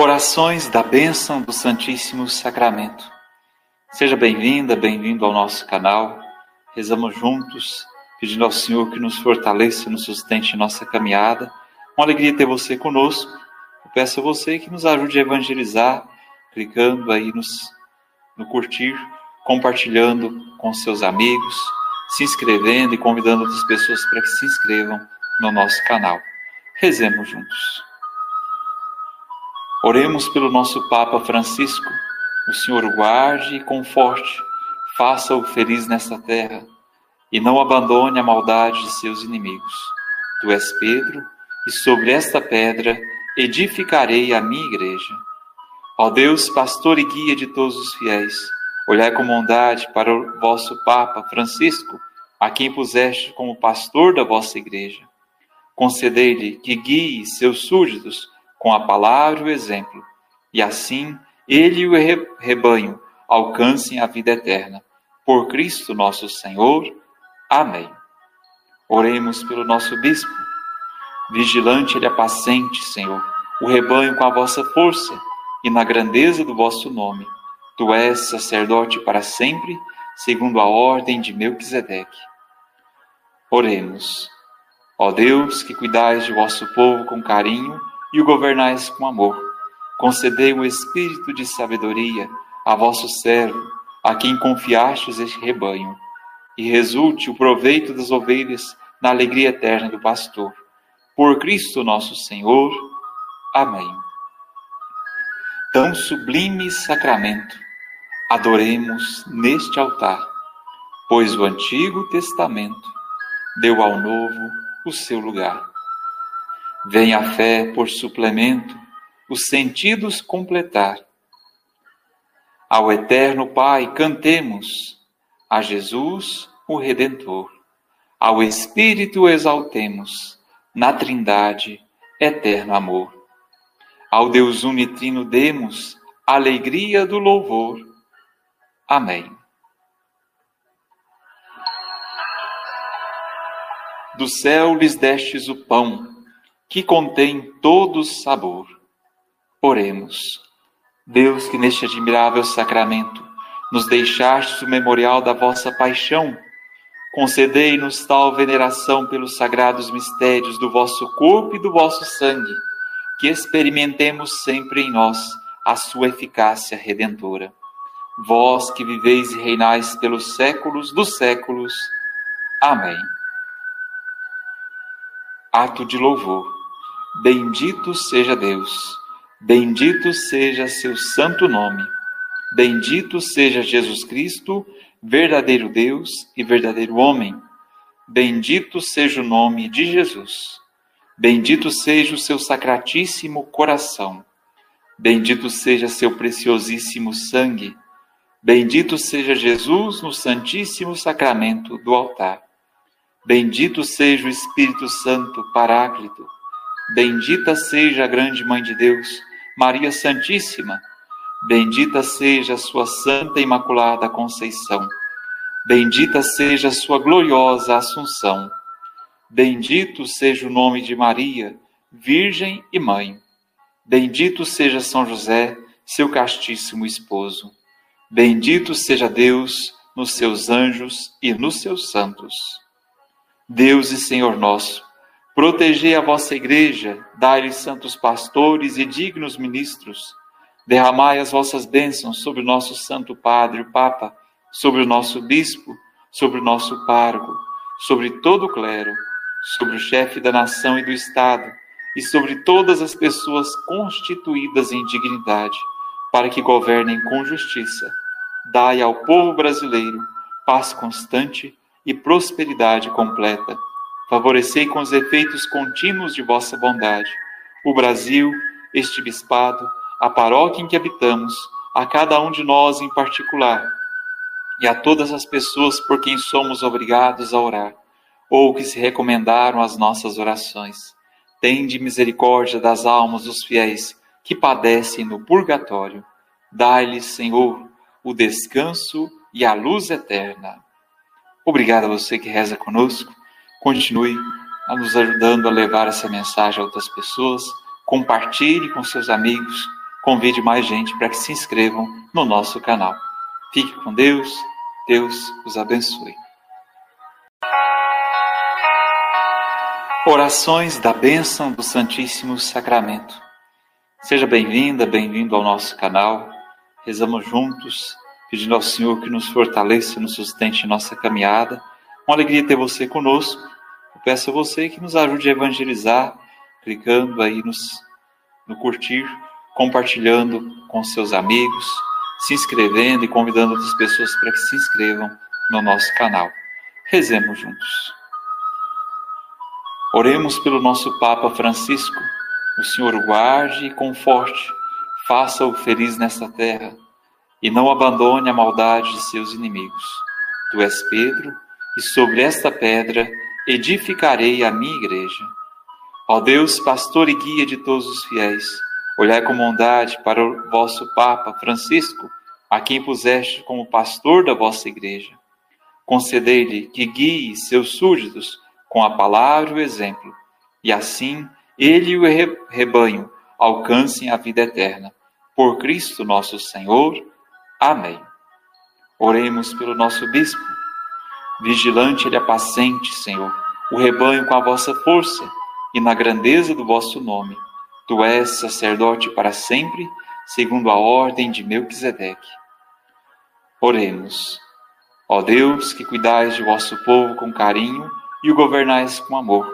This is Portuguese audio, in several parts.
Orações da bênção do Santíssimo Sacramento. Seja bem-vinda, bem-vindo ao nosso canal. Rezamos juntos, pedindo ao Senhor que nos fortaleça, nos sustente em nossa caminhada. Uma alegria ter você conosco. Eu peço a você que nos ajude a evangelizar, clicando aí nos, no curtir, compartilhando com seus amigos, se inscrevendo e convidando outras pessoas para que se inscrevam no nosso canal. Rezemos juntos. Oremos pelo nosso Papa Francisco. O Senhor o guarde e conforte, faça-o feliz nesta terra e não abandone a maldade de seus inimigos. Tu és Pedro, e sobre esta pedra edificarei a minha igreja. Ó Deus, pastor e guia de todos os fiéis, olhai com bondade para o vosso Papa Francisco, a quem puseste como pastor da vossa igreja. Concedei-lhe que guie seus súditos com a palavra e o exemplo, e assim ele e o rebanho alcancem a vida eterna. Por Cristo nosso Senhor. Amém. Oremos pelo nosso bispo. Vigilante ele apacente, Senhor, o rebanho com a vossa força e na grandeza do vosso nome. Tu és sacerdote para sempre, segundo a ordem de Melquisedeque. Oremos. Ó Deus, que cuidais de vosso povo com carinho, e o governais com amor. Concedei o espírito de sabedoria a vosso servo, a quem confiastes este rebanho, e resulte o proveito das ovelhas na alegria eterna do pastor. Por Cristo nosso Senhor. Amém. Tão sublime sacramento, adoremos neste altar, pois o Antigo Testamento deu ao Novo o seu lugar. Vem a fé por suplemento, os sentidos completar. Ao Eterno Pai cantemos, a Jesus, o Redentor. Ao Espírito exaltemos, na Trindade, eterno amor. Ao Deus unitrino demos alegria do louvor. Amém. Do céu lhes destes o pão que contém todo sabor. Oremos. Deus, que neste admirável sacramento nos deixastes o memorial da vossa paixão, concedei-nos tal veneração pelos sagrados mistérios do vosso corpo e do vosso sangue, que experimentemos sempre em nós a sua eficácia redentora. Vós que viveis e reinais pelos séculos dos séculos. Amém. Ato de louvor. Bendito seja Deus, bendito seja seu santo nome, bendito seja Jesus Cristo, verdadeiro Deus e verdadeiro homem. Bendito seja o nome de Jesus, bendito seja o seu sacratíssimo coração, bendito seja seu preciosíssimo sangue, bendito seja Jesus no santíssimo sacramento do altar. Bendito seja o Espírito Santo Paráclito Bendita seja a grande Mãe de Deus, Maria Santíssima. Bendita seja a sua Santa Imaculada Conceição. Bendita seja a sua gloriosa Assunção. Bendito seja o nome de Maria, Virgem e Mãe. Bendito seja São José, seu castíssimo esposo. Bendito seja Deus nos seus anjos e nos seus santos. Deus e Senhor nosso, Protegei a vossa igreja, dai-lhe santos pastores e dignos ministros. Derramai as vossas bênçãos sobre o nosso Santo Padre, o Papa, sobre o nosso bispo, sobre o nosso pároco, sobre todo o clero, sobre o chefe da nação e do Estado, e sobre todas as pessoas constituídas em dignidade, para que governem com justiça. Dai ao povo brasileiro paz constante e prosperidade completa Favorecei com os efeitos contínuos de vossa bondade o Brasil, este bispado, a paróquia em que habitamos, a cada um de nós em particular, e a todas as pessoas por quem somos obrigados a orar, ou que se recomendaram às nossas orações. Tende misericórdia das almas dos fiéis que padecem no purgatório. Dai-lhes, Senhor, o descanso e a luz eterna. Obrigado a você que reza conosco. Continue a nos ajudando a levar essa mensagem a outras pessoas. Compartilhe com seus amigos convide mais gente para que se inscrevam no nosso canal. Fique com Deus, Deus os abençoe. Orações da bênção do Santíssimo Sacramento. Seja bem-vinda, bem-vindo ao nosso canal. Rezamos juntos, pedindo ao Senhor que nos fortaleça, nos sustente em nossa caminhada. Uma alegria ter você conosco. Eu peço a você que nos ajude a evangelizar, clicando aí nos, no curtir, compartilhando com seus amigos, se inscrevendo e convidando outras pessoas para que se inscrevam no nosso canal. Rezemos juntos. Oremos pelo nosso Papa Francisco. O Senhor guarde e conforte, faça-o feliz nesta terra e não abandone a maldade de seus inimigos. Tu és Pedro, e sobre esta pedra edificarei a minha igreja. Ó Deus, pastor e guia de todos os fiéis, olhai com bondade para o vosso Papa Francisco, a quem puseste como pastor da vossa igreja. Concedei-lhe que guie seus súditos com a palavra e o exemplo, e assim ele e o rebanho alcancem a vida eterna. Por Cristo nosso Senhor. Amém. Oremos pelo nosso bispo. Vigilante ele apacente, Senhor, o rebanho com a vossa força e na grandeza do vosso nome. Tu és sacerdote para sempre, segundo a ordem de Melquisedeque. Oremos. Ó Deus, que cuidais de vosso povo com carinho, e o governais com amor.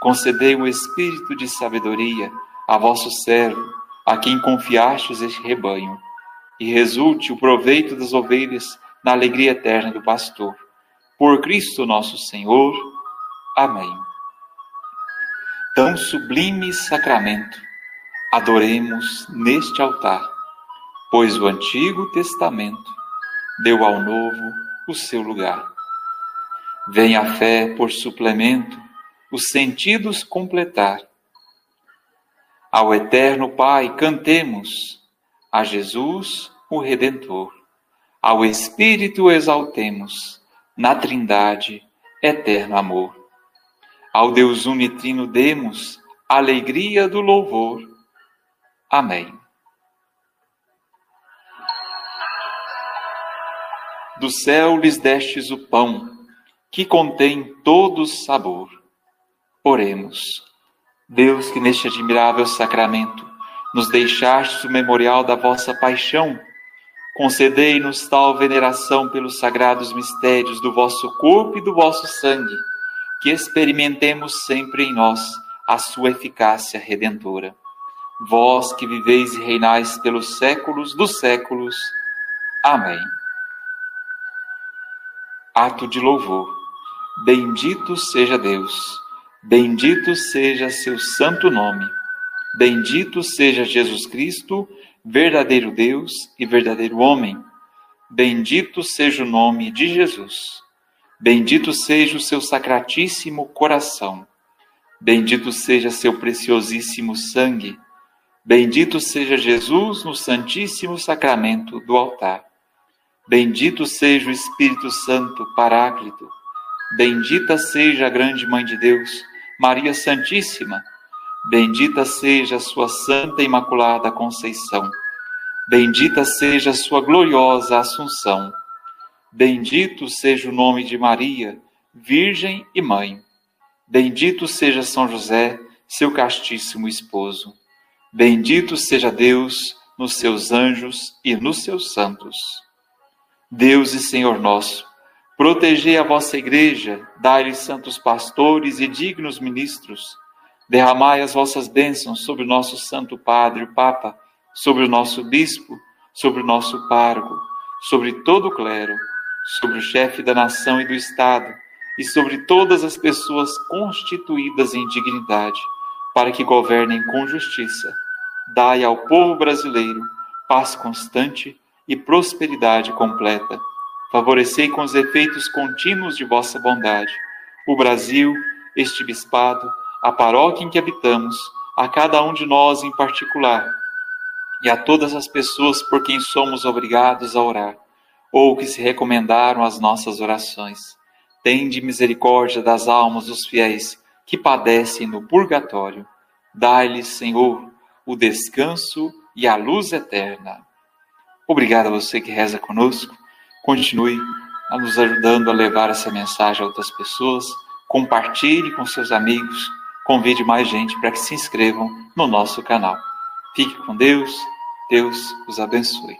Concedei o espírito de sabedoria a vosso servo, a quem confiastes este rebanho, e resulte o proveito das ovelhas na alegria eterna do pastor. Por Cristo nosso Senhor. Amém. Tão sublime sacramento, adoremos neste altar, pois o Antigo Testamento deu ao Novo o seu lugar. Vem a fé por suplemento, os sentidos completar. Ao Eterno Pai cantemos, a Jesus o Redentor. Ao Espírito exaltemos, na Trindade, eterno amor. Ao Deus unitrino demos alegria do louvor. Amém. Do céu lhes destes o pão que contém todo sabor. Oremos. Deus, que neste admirável sacramento nos deixastes o memorial da vossa paixão, concedei-nos tal veneração pelos sagrados mistérios do vosso corpo e do vosso sangue, que experimentemos sempre em nós a sua eficácia redentora. Vós que viveis e reinais pelos séculos dos séculos. Amém. Ato de louvor. Bendito seja Deus, bendito seja seu santo nome, bendito seja Jesus Cristo, verdadeiro Deus e verdadeiro homem. Bendito seja o nome de Jesus. Bendito seja o seu sacratíssimo coração. Bendito seja seu preciosíssimo sangue. Bendito seja Jesus no santíssimo sacramento do altar. Bendito seja o Espírito Santo Paráclito Bendita seja a grande Mãe de Deus, Maria Santíssima. Bendita seja a sua Santa Imaculada Conceição. Bendita seja a sua gloriosa Assunção. Bendito seja o nome de Maria, Virgem e Mãe. Bendito seja São José, seu castíssimo esposo. Bendito seja Deus nos seus anjos e nos seus santos. Deus e Senhor nosso, Protegei a vossa igreja, dai-lhe santos pastores e dignos ministros. Derramai as vossas bênçãos sobre o nosso Santo Padre, o Papa, sobre o nosso bispo, sobre o nosso pargo, sobre todo o clero, sobre o chefe da nação e do Estado, e sobre todas as pessoas constituídas em dignidade, para que governem com justiça. Dai ao povo brasileiro paz constante e prosperidade completa Favorecei com os efeitos contínuos de vossa bondade o Brasil, este bispado, a paróquia em que habitamos, a cada um de nós em particular, e a todas as pessoas por quem somos obrigados a orar, ou que se recomendaram às nossas orações. Tende misericórdia das almas dos fiéis que padecem no purgatório. Dai-lhes, Senhor, o descanso e a luz eterna. Obrigado a você que reza conosco. Continue nos ajudando a levar essa mensagem a outras pessoas. Compartilhe com seus amigos. Convide mais gente para que se inscrevam no nosso canal. Fique com Deus. Deus os abençoe.